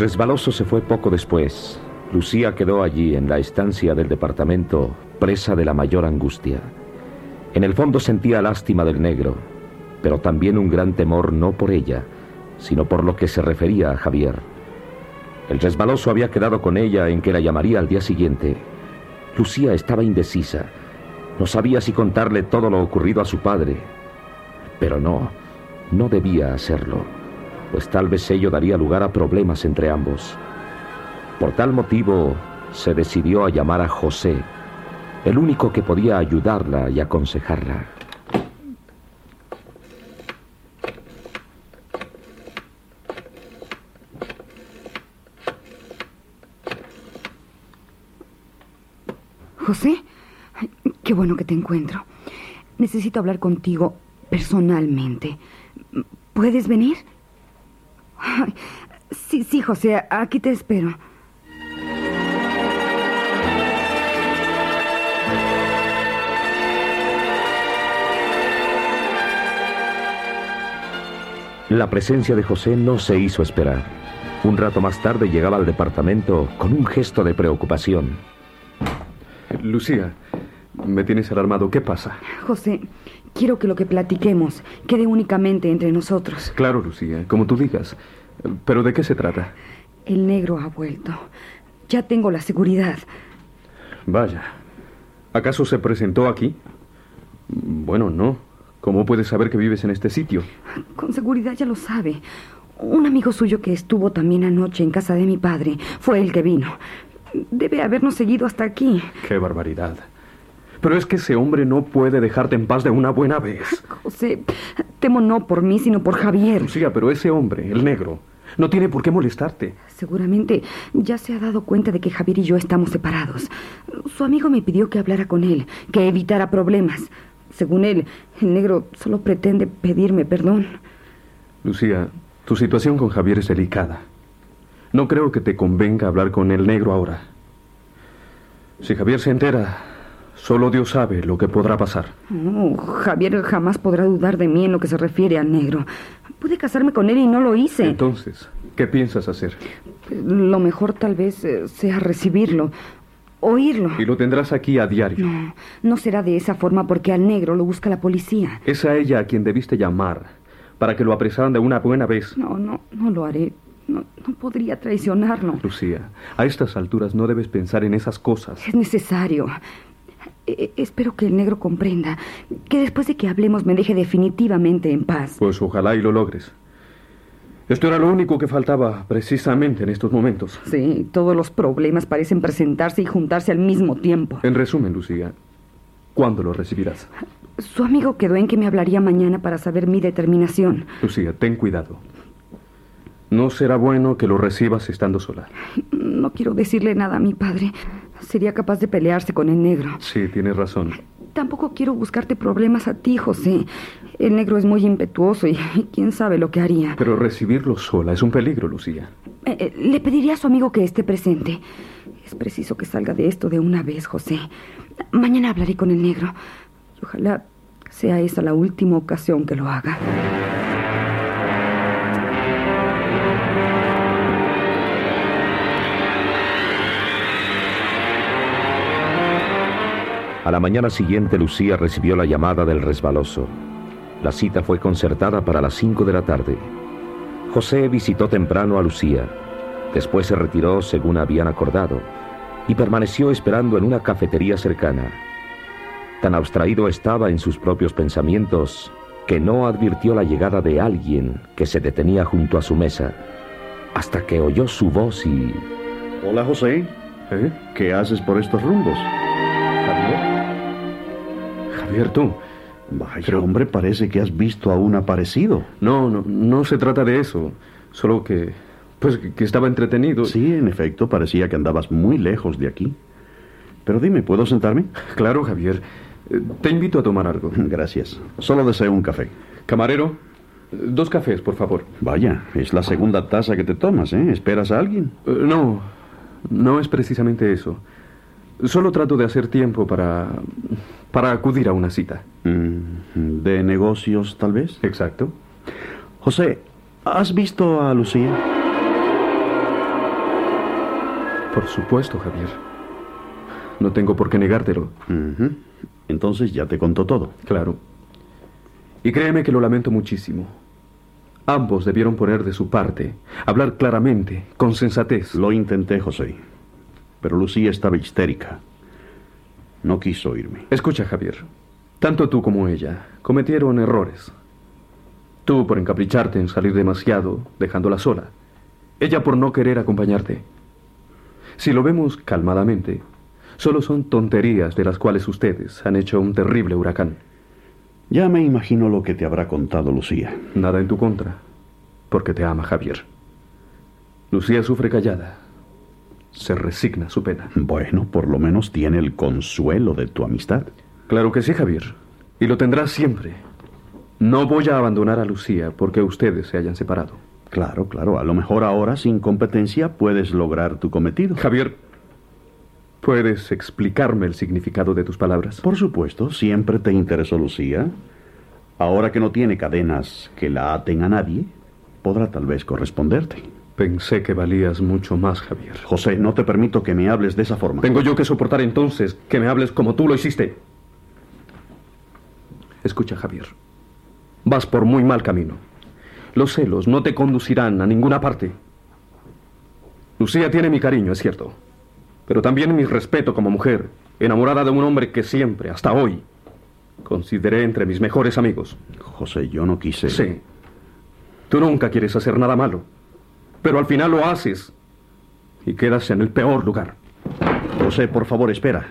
Resbaloso se fue poco después. Lucía quedó allí en la estancia del departamento, presa de la mayor angustia. En el fondo sentía lástima del negro, pero también un gran temor no por ella, sino por lo que se refería a Javier. El resbaloso había quedado con ella en que la llamaría al día siguiente. Lucía estaba indecisa. No sabía si contarle todo lo ocurrido a su padre. Pero no, no debía hacerlo, pues tal vez ello daría lugar a problemas entre ambos. Por tal motivo, se decidió a llamar a José, el único que podía ayudarla y aconsejarla. José, qué bueno que te encuentro. Necesito hablar contigo personalmente. ¿Puedes venir? José, aquí te espero. La presencia de José no se hizo esperar. Un rato más tarde llegaba al departamento con un gesto de preocupación. Lucía, me tienes alarmado. ¿Qué pasa? José, quiero que lo que platiquemos quede únicamente entre nosotros. Claro, Lucía, como tú digas. ¿Pero de qué se trata? El negro ha vuelto. Ya tengo la seguridad. Vaya. ¿Acaso se presentó aquí? Bueno, no. ¿Cómo puedes saber que vives en este sitio? Con seguridad ya lo sabe. Un amigo suyo que estuvo también anoche en casa de mi padre fue el que vino. Debe habernos seguido hasta aquí. ¡Qué barbaridad! Pero es que ese hombre no puede dejarte en paz de una buena vez. José, temo no por mí, sino por Javier. Lucía, pero ese hombre, el negro, no tiene por qué molestarte. Seguramente ya se ha dado cuenta de que Javier y yo estamos separados. Su amigo me pidió que hablara con él, que evitara problemas. Según él, el negro solo pretende pedirme perdón. Lucía, tu situación con Javier es delicada. No creo que te convenga hablar con el negro ahora. Si Javier se entera, solo Dios sabe lo que podrá pasar. No, Javier jamás podrá dudar de mí en lo que se refiere al negro. Pude casarme con él y no lo hice. Entonces, ¿qué piensas hacer? Lo mejor tal vez eh, sea recibirlo, oírlo. Y lo tendrás aquí a diario. No, no será de esa forma porque al negro lo busca la policía. Es a ella a quien debiste llamar para que lo apresaran de una buena vez. No, no, no lo haré. No, no podría traicionarlo. Lucía, a estas alturas no debes pensar en esas cosas. Es necesario. E- espero que el negro comprenda que después de que hablemos me deje definitivamente en paz. Pues ojalá y lo logres. Esto era lo único que faltaba precisamente en estos momentos. Sí, todos los problemas parecen presentarse y juntarse al mismo tiempo. En resumen, Lucía, ¿cuándo lo recibirás? Su amigo quedó en que me hablaría mañana para saber mi determinación. Lucía, ten cuidado. No será bueno que lo recibas estando sola. No quiero decirle nada a mi padre. Sería capaz de pelearse con el negro. Sí, tienes razón. Tampoco quiero buscarte problemas a ti, José. El negro es muy impetuoso y, y quién sabe lo que haría. Pero recibirlo sola es un peligro, Lucía. Eh, eh, le pediría a su amigo que esté presente. Es preciso que salga de esto de una vez, José. Mañana hablaré con el negro. Ojalá sea esa la última ocasión que lo haga. A la mañana siguiente Lucía recibió la llamada del resbaloso. La cita fue concertada para las 5 de la tarde. José visitó temprano a Lucía. Después se retiró según habían acordado y permaneció esperando en una cafetería cercana. Tan abstraído estaba en sus propios pensamientos que no advirtió la llegada de alguien que se detenía junto a su mesa, hasta que oyó su voz y... Hola José, ¿Eh? ¿qué haces por estos rumbos? Javier, tú. Vaya, hombre, parece que has visto a un aparecido. No, no, no se trata de eso. Solo que... Pues que, que estaba entretenido. Sí, en efecto, parecía que andabas muy lejos de aquí. Pero dime, ¿puedo sentarme? Claro, Javier. Eh, Te invito a tomar algo. Gracias. Solo deseo un café. Camarero, dos cafés, por favor. Vaya, es la segunda taza que te tomas, ¿eh? ¿Esperas a alguien? Eh, No, no es precisamente eso. Solo trato de hacer tiempo para... para acudir a una cita. Mm, ¿De negocios, tal vez? Exacto. José, ¿has visto a Lucía? Por supuesto, Javier. No tengo por qué negártelo. Entonces ya te contó todo. Claro. Y créeme que lo lamento muchísimo. Ambos debieron poner de su parte, hablar claramente, con sensatez. Lo intenté, José. Pero Lucía estaba histérica. No quiso oírme. Escucha, Javier. Tanto tú como ella cometieron errores. Tú por encapricharte en salir demasiado, dejándola sola. Ella por no querer acompañarte. Si lo vemos calmadamente, solo son tonterías de las cuales ustedes han hecho un terrible huracán. Ya me imagino lo que te habrá contado Lucía. Nada en tu contra, porque te ama Javier. Lucía sufre callada. Se resigna a su pena. Bueno, por lo menos tiene el consuelo de tu amistad. Claro que sí, Javier. Y lo tendrá siempre. No voy a abandonar a Lucía porque ustedes se hayan separado. Claro, claro. A lo mejor ahora, sin competencia, puedes lograr tu cometido. Javier, ¿puedes explicarme el significado de tus palabras? Por supuesto, siempre te interesó Lucía. Ahora que no tiene cadenas que la aten a nadie, podrá tal vez corresponderte. Pensé que valías mucho más, Javier. José, no te permito que me hables de esa forma. Tengo yo que soportar entonces que me hables como tú lo hiciste. Escucha, Javier. Vas por muy mal camino. Los celos no te conducirán a ninguna parte. Lucía tiene mi cariño, es cierto. Pero también mi respeto como mujer, enamorada de un hombre que siempre, hasta hoy, consideré entre mis mejores amigos. José, yo no quise. Sí. Tú nunca quieres hacer nada malo. Pero al final lo haces. Y quedas en el peor lugar. José, por favor, espera.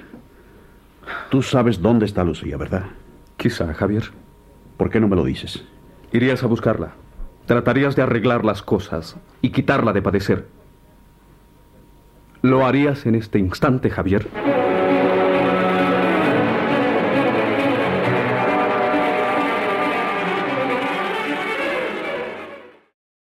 Tú sabes dónde está Lucía, ¿verdad? Quizá, Javier. ¿Por qué no me lo dices? Irías a buscarla. Tratarías de arreglar las cosas y quitarla de padecer. ¿Lo harías en este instante, Javier?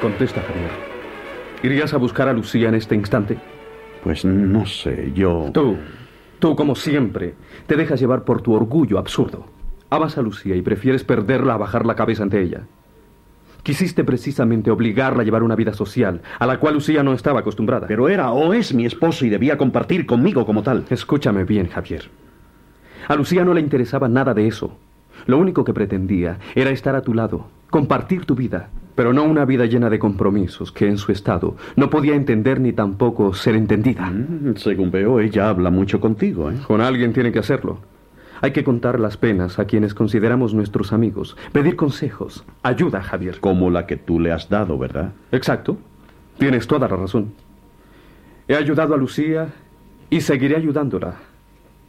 Contesta, Javier. ¿Irías a buscar a Lucía en este instante? Pues no sé, yo... Tú, tú como siempre, te dejas llevar por tu orgullo absurdo. Amas a Lucía y prefieres perderla a bajar la cabeza ante ella. Quisiste precisamente obligarla a llevar una vida social, a la cual Lucía no estaba acostumbrada. Pero era o es mi esposo y debía compartir conmigo como tal. Escúchame bien, Javier. A Lucía no le interesaba nada de eso. Lo único que pretendía era estar a tu lado, compartir tu vida, pero no una vida llena de compromisos que en su estado no podía entender ni tampoco ser entendida. Mm, según veo, ella habla mucho contigo, ¿eh? Con alguien tiene que hacerlo. Hay que contar las penas a quienes consideramos nuestros amigos, pedir consejos, ayuda, Javier. Como la que tú le has dado, ¿verdad? Exacto. Tienes toda la razón. He ayudado a Lucía y seguiré ayudándola,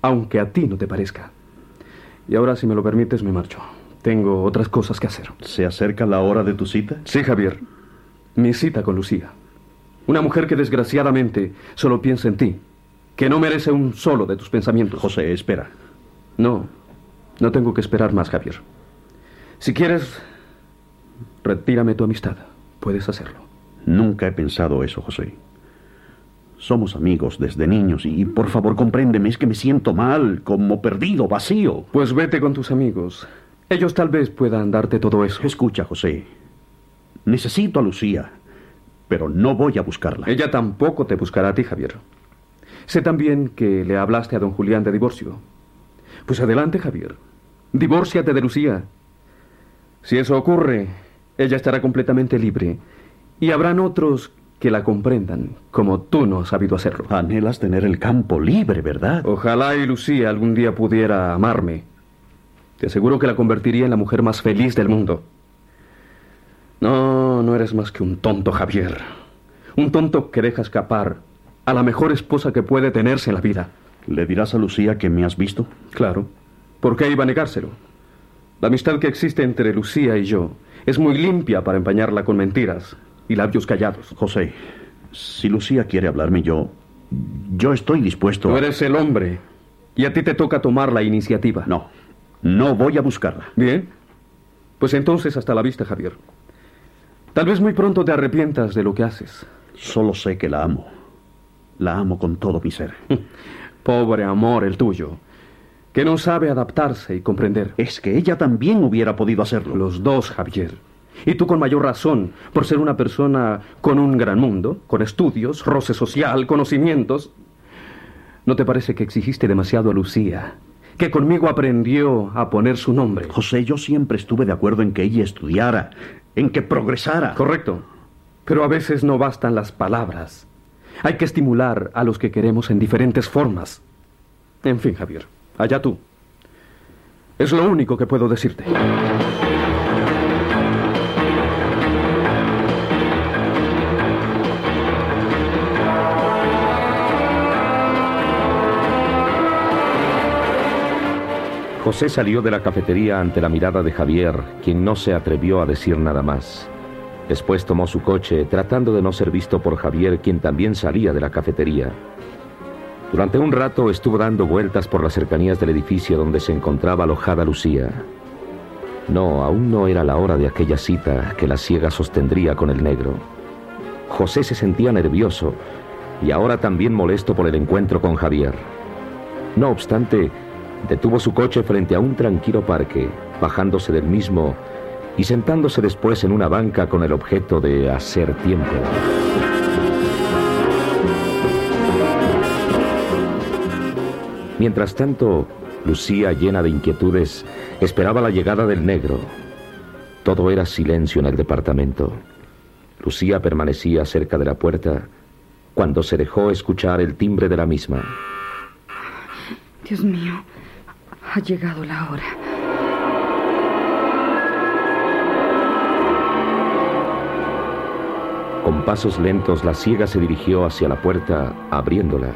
aunque a ti no te parezca. Y ahora, si me lo permites, me marcho. Tengo otras cosas que hacer. ¿Se acerca la hora de tu cita? Sí, Javier. Mi cita con Lucía. Una mujer que desgraciadamente solo piensa en ti, que no merece un solo de tus pensamientos. José, espera. No, no tengo que esperar más, Javier. Si quieres, retírame tu amistad. Puedes hacerlo. Nunca he pensado eso, José. Somos amigos desde niños y por favor compréndeme, es que me siento mal, como perdido, vacío. Pues vete con tus amigos. Ellos tal vez puedan darte todo eso. Escucha, José. Necesito a Lucía, pero no voy a buscarla. Ella tampoco te buscará a ti, Javier. Sé también que le hablaste a don Julián de divorcio. Pues adelante, Javier. Divórciate de Lucía. Si eso ocurre, ella estará completamente libre. Y habrán otros que la comprendan, como tú no has sabido hacerlo. Anhelas tener el campo libre, ¿verdad? Ojalá y Lucía algún día pudiera amarme. Te aseguro que la convertiría en la mujer más feliz del mundo. No, no eres más que un tonto, Javier. Un tonto que deja escapar a la mejor esposa que puede tenerse en la vida. ¿Le dirás a Lucía que me has visto? Claro. ¿Por qué iba a negárselo? La amistad que existe entre Lucía y yo es muy limpia para empañarla con mentiras y labios callados. José, si Lucía quiere hablarme, yo. Yo estoy dispuesto. Tú eres el hombre y a ti te toca tomar la iniciativa. No, no voy a buscarla. Bien. Pues entonces hasta la vista, Javier. Tal vez muy pronto te arrepientas de lo que haces. Solo sé que la amo. La amo con todo mi ser. Pobre amor el tuyo, que no sabe adaptarse y comprender. Es que ella también hubiera podido hacerlo. Los dos, Javier. Y tú con mayor razón, por ser una persona con un gran mundo, con estudios, roce social, conocimientos. ¿No te parece que exigiste demasiado a Lucía? Que conmigo aprendió a poner su nombre. José, yo siempre estuve de acuerdo en que ella estudiara, en que progresara. Correcto. Pero a veces no bastan las palabras. Hay que estimular a los que queremos en diferentes formas. En fin, Javier, allá tú. Es lo único que puedo decirte. José salió de la cafetería ante la mirada de Javier, quien no se atrevió a decir nada más. Después tomó su coche, tratando de no ser visto por Javier, quien también salía de la cafetería. Durante un rato estuvo dando vueltas por las cercanías del edificio donde se encontraba alojada Lucía. No, aún no era la hora de aquella cita que la ciega sostendría con el negro. José se sentía nervioso y ahora también molesto por el encuentro con Javier. No obstante, detuvo su coche frente a un tranquilo parque, bajándose del mismo y sentándose después en una banca con el objeto de hacer tiempo. Mientras tanto, Lucía, llena de inquietudes, esperaba la llegada del negro. Todo era silencio en el departamento. Lucía permanecía cerca de la puerta cuando se dejó escuchar el timbre de la misma. Dios mío, ha llegado la hora. Con pasos lentos, la ciega se dirigió hacia la puerta, abriéndola.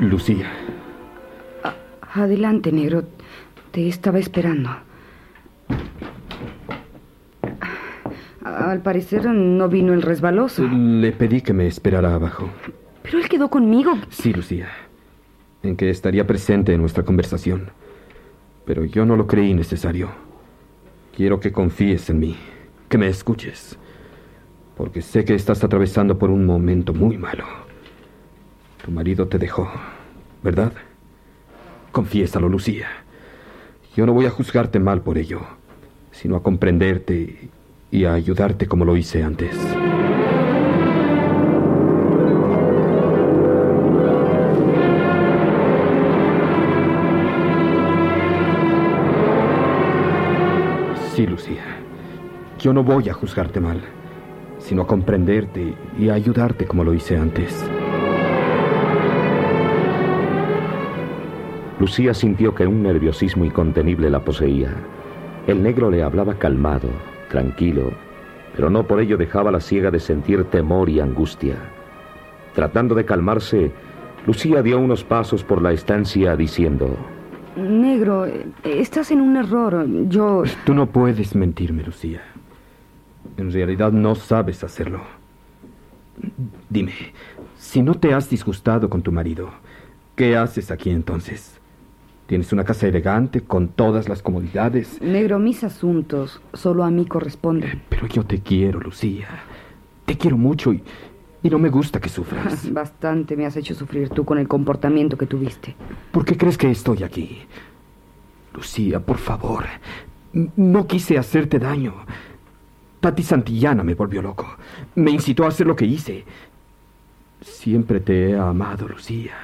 Lucía. Adelante, negro. Te estaba esperando. Al parecer no vino el resbaloso. Le pedí que me esperara abajo. Conmigo. Sí, Lucía. En que estaría presente en nuestra conversación. Pero yo no lo creí necesario. Quiero que confíes en mí, que me escuches. Porque sé que estás atravesando por un momento muy malo. Tu marido te dejó, ¿verdad? Confiésalo, Lucía. Yo no voy a juzgarte mal por ello, sino a comprenderte y a ayudarte como lo hice antes. Sí, Lucía. Yo no voy a juzgarte mal, sino a comprenderte y a ayudarte como lo hice antes. Lucía sintió que un nerviosismo incontenible la poseía. El negro le hablaba calmado, tranquilo, pero no por ello dejaba la ciega de sentir temor y angustia. Tratando de calmarse, Lucía dio unos pasos por la estancia diciendo, Negro, eh, estás en un error. Yo... Tú no puedes mentirme, Lucía. En realidad no sabes hacerlo. Dime, si no te has disgustado con tu marido, ¿qué haces aquí entonces? Tienes una casa elegante con todas las comodidades. Negro, mis asuntos solo a mí corresponden. Pero yo te quiero, Lucía. Te quiero mucho y, y no me gusta que sufras. Bastante me has hecho sufrir tú con el comportamiento que tuviste. ¿Por qué crees que estoy aquí? Lucía, por favor. No quise hacerte daño. Tati Santillana me volvió loco. Me incitó a hacer lo que hice. Siempre te he amado, Lucía.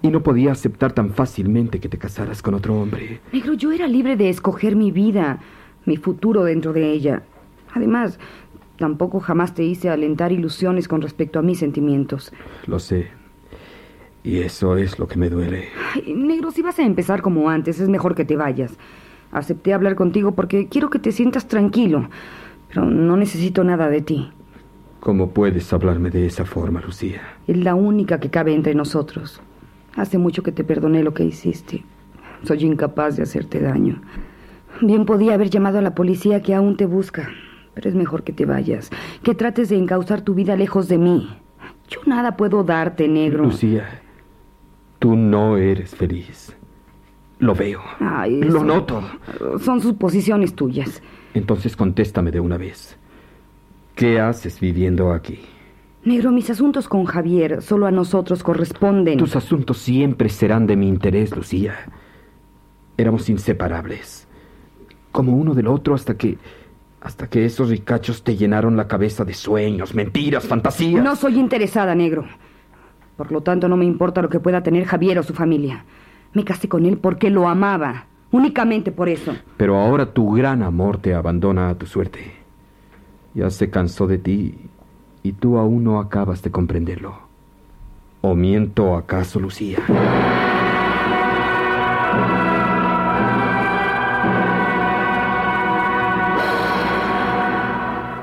Y no podía aceptar tan fácilmente que te casaras con otro hombre. Negro, yo era libre de escoger mi vida, mi futuro dentro de ella. Además, tampoco jamás te hice alentar ilusiones con respecto a mis sentimientos. Lo sé. Y eso es lo que me duele. Ay, negro, si vas a empezar como antes, es mejor que te vayas. Acepté hablar contigo porque quiero que te sientas tranquilo, pero no necesito nada de ti. ¿Cómo puedes hablarme de esa forma, Lucía? Es la única que cabe entre nosotros. Hace mucho que te perdoné lo que hiciste. Soy incapaz de hacerte daño. Bien podía haber llamado a la policía que aún te busca, pero es mejor que te vayas, que trates de encauzar tu vida lejos de mí. Yo nada puedo darte, negro. Lucía, tú no eres feliz. Lo veo. Ay, Lo noto. Son suposiciones tuyas. Entonces contéstame de una vez. ¿Qué haces viviendo aquí? Negro, mis asuntos con Javier solo a nosotros corresponden. Tus asuntos siempre serán de mi interés, Lucía. Éramos inseparables. Como uno del otro hasta que... hasta que esos ricachos te llenaron la cabeza de sueños, mentiras, fantasías. No soy interesada, negro. Por lo tanto, no me importa lo que pueda tener Javier o su familia. Me casé con él porque lo amaba. Únicamente por eso. Pero ahora tu gran amor te abandona a tu suerte. Ya se cansó de ti y tú aún no acabas de comprenderlo. ¿O miento acaso, Lucía?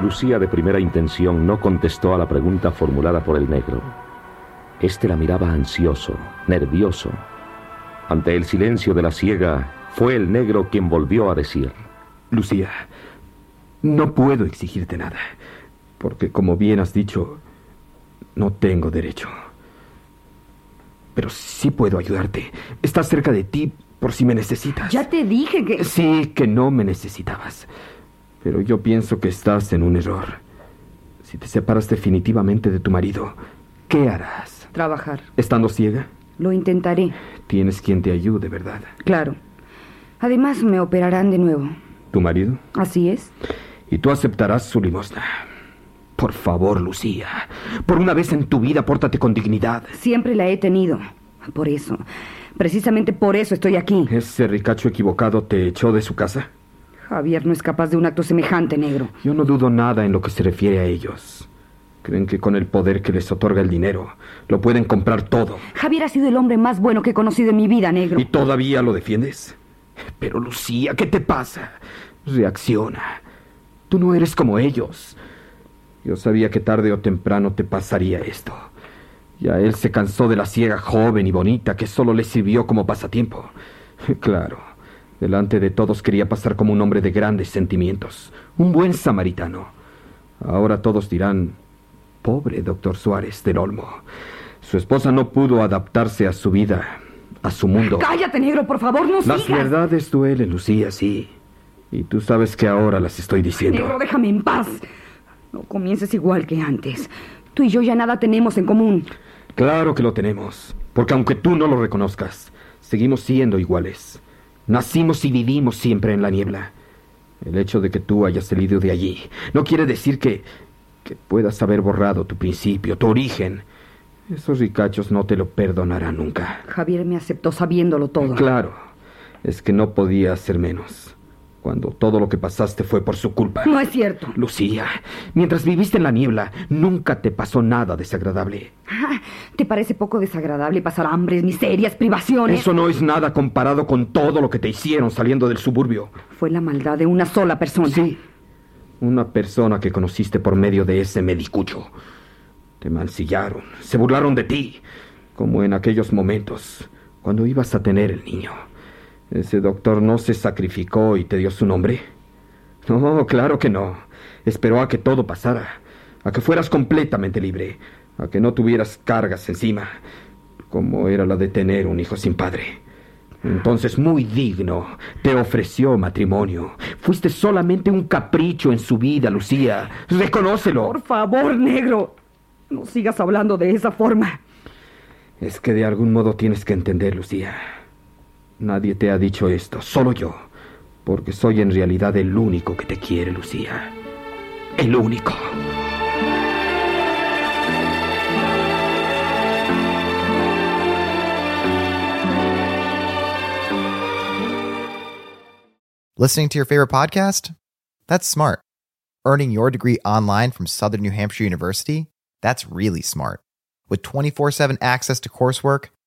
Lucía de primera intención no contestó a la pregunta formulada por el negro. Este la miraba ansioso, nervioso. Ante el silencio de la ciega, fue el negro quien volvió a decir. Lucía, no puedo exigirte nada, porque como bien has dicho, no tengo derecho. Pero sí puedo ayudarte. Estás cerca de ti por si me necesitas. Ya te dije que... Sí, que no me necesitabas. Pero yo pienso que estás en un error. Si te separas definitivamente de tu marido, ¿qué harás? Trabajar. ¿Estando ciega? Lo intentaré. Tienes quien te ayude, ¿verdad? Claro. Además, me operarán de nuevo. ¿Tu marido? Así es. Y tú aceptarás su limosna. Por favor, Lucía. Por una vez en tu vida, pórtate con dignidad. Siempre la he tenido. Por eso. Precisamente por eso estoy aquí. ¿Ese ricacho equivocado te echó de su casa? Javier no es capaz de un acto semejante, negro. Yo no dudo nada en lo que se refiere a ellos. Creen que con el poder que les otorga el dinero, lo pueden comprar todo. Javier ha sido el hombre más bueno que he conocido en mi vida, negro. ¿Y todavía lo defiendes? Pero Lucía, ¿qué te pasa? Reacciona. Tú no eres como ellos. Yo sabía que tarde o temprano te pasaría esto. Ya él se cansó de la ciega joven y bonita que solo le sirvió como pasatiempo. Claro, delante de todos quería pasar como un hombre de grandes sentimientos, un buen samaritano. Ahora todos dirán, pobre doctor Suárez del Olmo. Su esposa no pudo adaptarse a su vida, a su mundo. Cállate, negro, por favor, no Las sigas. verdades duelen, Lucía, sí. Y tú sabes que ahora las estoy diciendo. Negro, déjame en paz. No comiences igual que antes. Tú y yo ya nada tenemos en común. Claro que lo tenemos. Porque aunque tú no lo reconozcas, seguimos siendo iguales. Nacimos y vivimos siempre en la niebla. El hecho de que tú hayas salido de allí no quiere decir que, que puedas haber borrado tu principio, tu origen. Esos ricachos no te lo perdonarán nunca. Javier me aceptó sabiéndolo todo. Claro, es que no podía hacer menos. Cuando todo lo que pasaste fue por su culpa. No es cierto. Lucía, mientras viviste en la niebla, nunca te pasó nada desagradable. Ah, ¿Te parece poco desagradable pasar hambres, miserias, privaciones? Eso no es nada comparado con todo lo que te hicieron saliendo del suburbio. Fue la maldad de una sola persona. Sí. Una persona que conociste por medio de ese medicucho. Te mancillaron, se burlaron de ti, como en aquellos momentos, cuando ibas a tener el niño. ¿Ese doctor no se sacrificó y te dio su nombre? No, claro que no. Esperó a que todo pasara, a que fueras completamente libre, a que no tuvieras cargas encima, como era la de tener un hijo sin padre. Entonces, muy digno, te ofreció matrimonio. Fuiste solamente un capricho en su vida, Lucía. Reconócelo. Por favor, negro, no sigas hablando de esa forma. Es que de algún modo tienes que entender, Lucía. Nadie te ha dicho esto, solo yo. Porque soy en realidad el único que te quiere, Lucía. El único. Listening to your favorite podcast? That's smart. Earning your degree online from Southern New Hampshire University? That's really smart. With 24 7 access to coursework,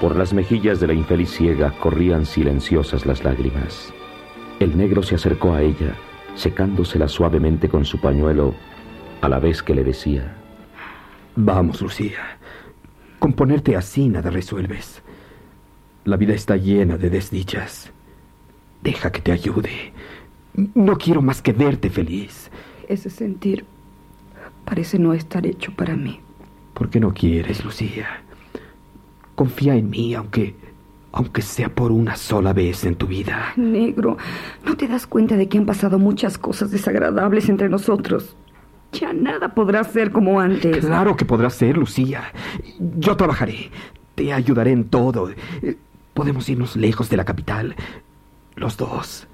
Por las mejillas de la infeliz ciega corrían silenciosas las lágrimas. El negro se acercó a ella, secándosela suavemente con su pañuelo, a la vez que le decía: Vamos, Lucía. Con ponerte así nada resuelves. La vida está llena de desdichas. Deja que te ayude. No quiero más que verte feliz. Ese sentir parece no estar hecho para mí. ¿Por qué no quieres, Lucía? Confía en mí, aunque aunque sea por una sola vez en tu vida. Negro, ¿no te das cuenta de que han pasado muchas cosas desagradables entre nosotros? Ya nada podrá ser como antes. Claro que podrá ser, Lucía. Yo trabajaré. Te ayudaré en todo. Podemos irnos lejos de la capital. Los dos.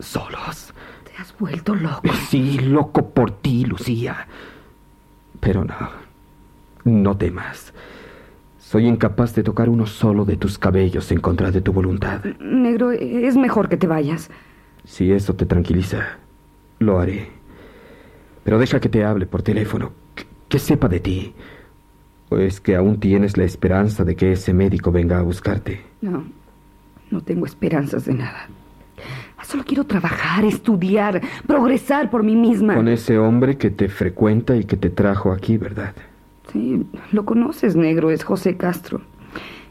Solos. Te has vuelto loco. Sí, loco por ti, Lucía. Pero no. No temas. Soy incapaz de tocar uno solo de tus cabellos en contra de tu voluntad. Negro, es mejor que te vayas. Si eso te tranquiliza, lo haré. Pero deja que te hable por teléfono, que, que sepa de ti. ¿O es que aún tienes la esperanza de que ese médico venga a buscarte? No, no tengo esperanzas de nada. Solo quiero trabajar, estudiar, progresar por mí misma. Con ese hombre que te frecuenta y que te trajo aquí, ¿verdad? Sí, lo conoces, negro, es José Castro.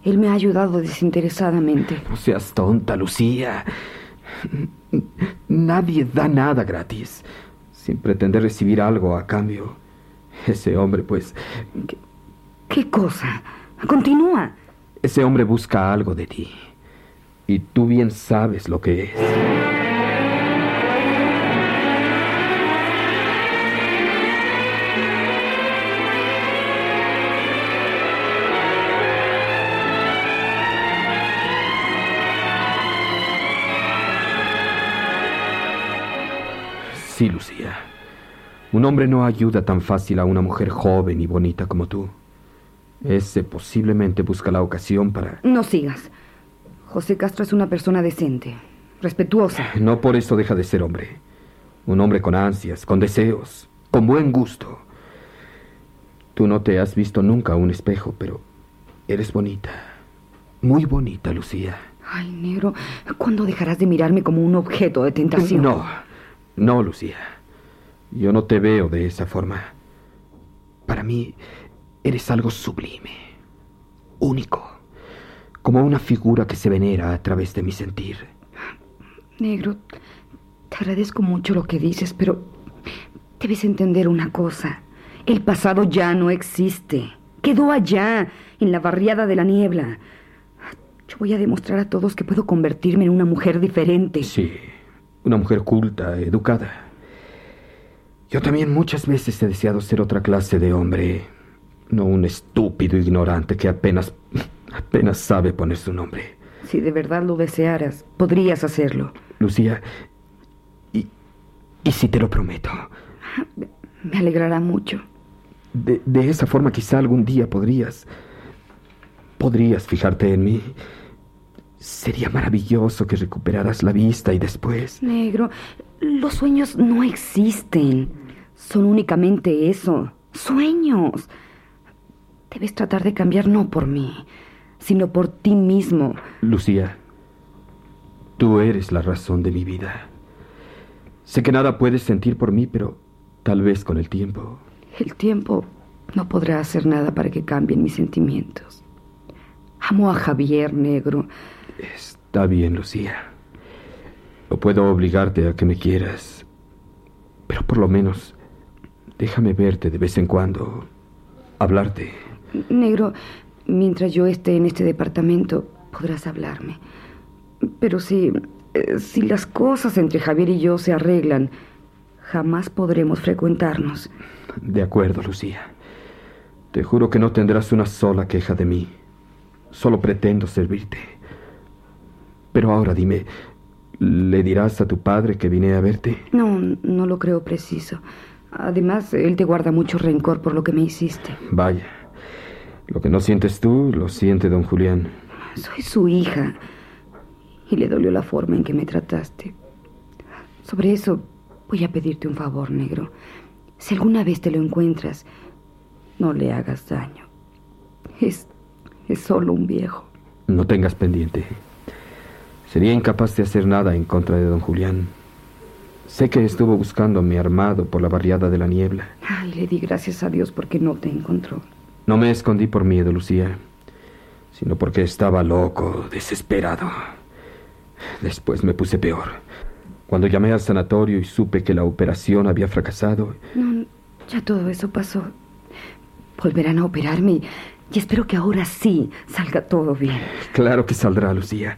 Él me ha ayudado desinteresadamente. No seas tonta, Lucía. Nadie da nada gratis, sin pretender recibir algo a cambio. Ese hombre, pues... ¿Qué, qué cosa? Continúa. Ese hombre busca algo de ti. Y tú bien sabes lo que es. Sí, Lucía. Un hombre no ayuda tan fácil a una mujer joven y bonita como tú. Ese posiblemente busca la ocasión para... No sigas. José Castro es una persona decente, respetuosa. No por eso deja de ser hombre. Un hombre con ansias, con deseos, con buen gusto. Tú no te has visto nunca a un espejo, pero eres bonita. Muy bonita, Lucía. Ay, negro, ¿cuándo dejarás de mirarme como un objeto de tentación? No, no, Lucía. Yo no te veo de esa forma. Para mí, eres algo sublime, único, como una figura que se venera a través de mi sentir. Negro, te agradezco mucho lo que dices, pero debes entender una cosa. El pasado ya no existe. Quedó allá, en la barriada de la niebla. Yo voy a demostrar a todos que puedo convertirme en una mujer diferente. Sí, una mujer culta, educada. Yo también muchas veces he deseado ser otra clase de hombre, no un estúpido ignorante que apenas apenas sabe poner su nombre. Si de verdad lo desearas, podrías hacerlo. Lucía, y, y si te lo prometo. Me alegrará mucho. De, de esa forma quizá algún día podrías podrías fijarte en mí. Sería maravilloso que recuperaras la vista y después... Negro, los sueños no existen. Son únicamente eso, sueños. Debes tratar de cambiar no por mí, sino por ti mismo. Lucía, tú eres la razón de mi vida. Sé que nada puedes sentir por mí, pero tal vez con el tiempo. El tiempo no podrá hacer nada para que cambien mis sentimientos. Amo a Javier Negro. Está bien, Lucía. No puedo obligarte a que me quieras. Pero por lo menos déjame verte de vez en cuando. Hablarte. Negro, mientras yo esté en este departamento, podrás hablarme. Pero si, eh, si las cosas entre Javier y yo se arreglan, jamás podremos frecuentarnos. De acuerdo, Lucía. Te juro que no tendrás una sola queja de mí. Solo pretendo servirte. Pero ahora dime, ¿le dirás a tu padre que vine a verte? No, no lo creo preciso. Además, él te guarda mucho rencor por lo que me hiciste. Vaya. Lo que no sientes tú, lo siente don Julián. Soy su hija. Y le dolió la forma en que me trataste. Sobre eso, voy a pedirte un favor, negro. Si alguna vez te lo encuentras, no le hagas daño. Es, es solo un viejo. No tengas pendiente. Sería incapaz de hacer nada en contra de don Julián. Sé que estuvo buscando mi armado por la barriada de la niebla. Ay, le di gracias a Dios porque no te encontró. No me escondí por miedo, Lucía, sino porque estaba loco, desesperado. Después me puse peor. Cuando llamé al sanatorio y supe que la operación había fracasado. No, ya todo eso pasó. Volverán a operarme y espero que ahora sí salga todo bien. Claro que saldrá, Lucía.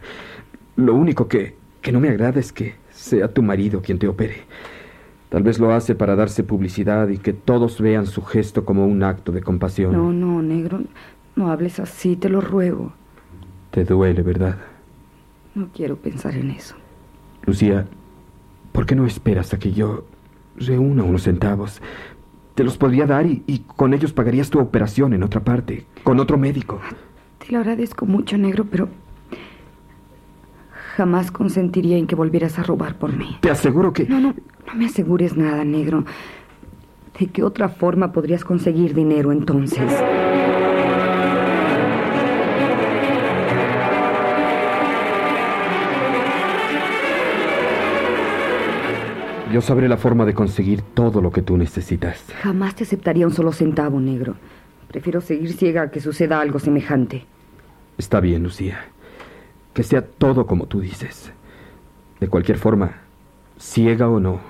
Lo único que, que no me agrada es que sea tu marido quien te opere. Tal vez lo hace para darse publicidad y que todos vean su gesto como un acto de compasión. No, no, negro. No hables así, te lo ruego. Te duele, ¿verdad? No quiero pensar en eso. Lucía, ¿por qué no esperas a que yo reúna unos centavos? Te los podría dar y, y con ellos pagarías tu operación en otra parte, con otro médico. Te lo agradezco mucho, negro, pero jamás consentiría en que volvieras a robar por mí. Te aseguro que... No, no, no me asegures nada, negro. ¿De qué otra forma podrías conseguir dinero entonces? Yo sabré la forma de conseguir todo lo que tú necesitas. Jamás te aceptaría un solo centavo, negro. Prefiero seguir ciega a que suceda algo semejante. Está bien, Lucía. Que sea todo como tú dices. De cualquier forma, ciega o no,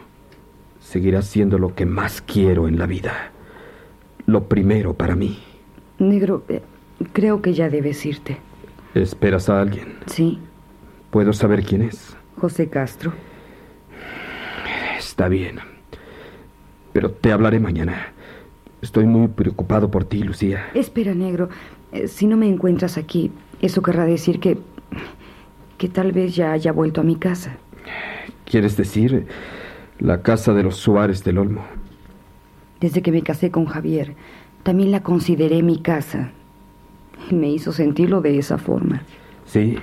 seguirás siendo lo que más quiero en la vida. Lo primero para mí. Negro, eh, creo que ya debes irte. ¿Esperas a alguien? Sí, ¿Puedo saber quién es? José Castro. Está bien. Pero te hablaré mañana. Estoy muy preocupado por ti, Lucía. Espera, negro. Eh, si no me encuentras aquí, eso querrá decir que... que tal vez ya haya vuelto a mi casa. ¿Quieres decir la casa de los Suárez del Olmo? Desde que me casé con Javier, también la consideré mi casa. Me hizo sentirlo de esa forma. Sí,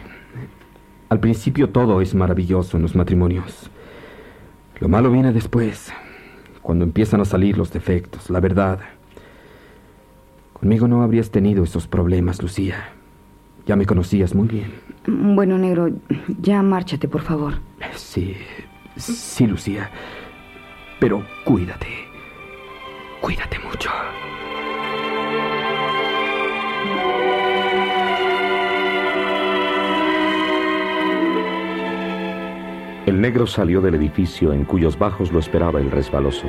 Al principio todo es maravilloso en los matrimonios. Lo malo viene después, cuando empiezan a salir los defectos, la verdad. Conmigo no habrías tenido esos problemas, Lucía. Ya me conocías muy bien. Bueno, negro, ya márchate, por favor. Sí, sí, Lucía. Pero cuídate. Cuídate mucho. El negro salió del edificio en cuyos bajos lo esperaba el resbaloso.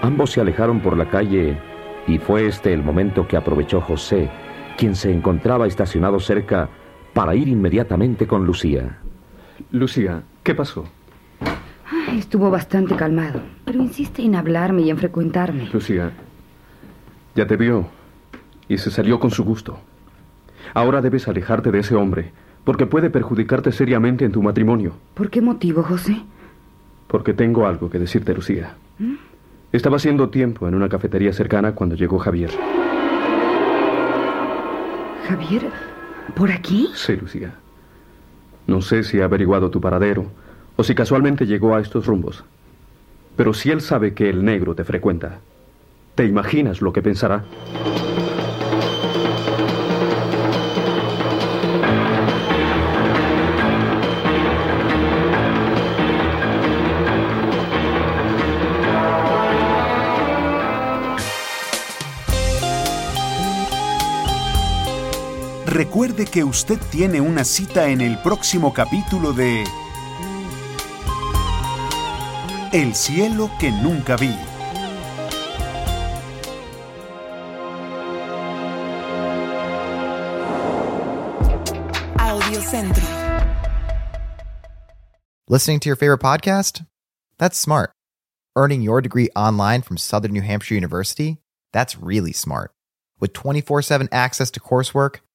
Ambos se alejaron por la calle y fue este el momento que aprovechó José, quien se encontraba estacionado cerca, para ir inmediatamente con Lucía. Lucía, ¿qué pasó? estuvo bastante calmado, pero insiste en hablarme y en frecuentarme. Lucía, ya te vio y se salió con su gusto. Ahora debes alejarte de ese hombre porque puede perjudicarte seriamente en tu matrimonio. ¿Por qué motivo, José? Porque tengo algo que decirte, Lucía. ¿Mm? Estaba haciendo tiempo en una cafetería cercana cuando llegó Javier. ¿Javier? ¿Por aquí? Sí, Lucía. No sé si ha averiguado tu paradero o si casualmente llegó a estos rumbos. Pero si él sabe que el negro te frecuenta, ¿te imaginas lo que pensará? Recuerde que usted tiene una cita en el próximo capítulo de El cielo que nunca vi. Audio Centro. Listening to your favorite podcast? That's smart. Earning your degree online from Southern New Hampshire University? That's really smart. With 24 7 access to coursework,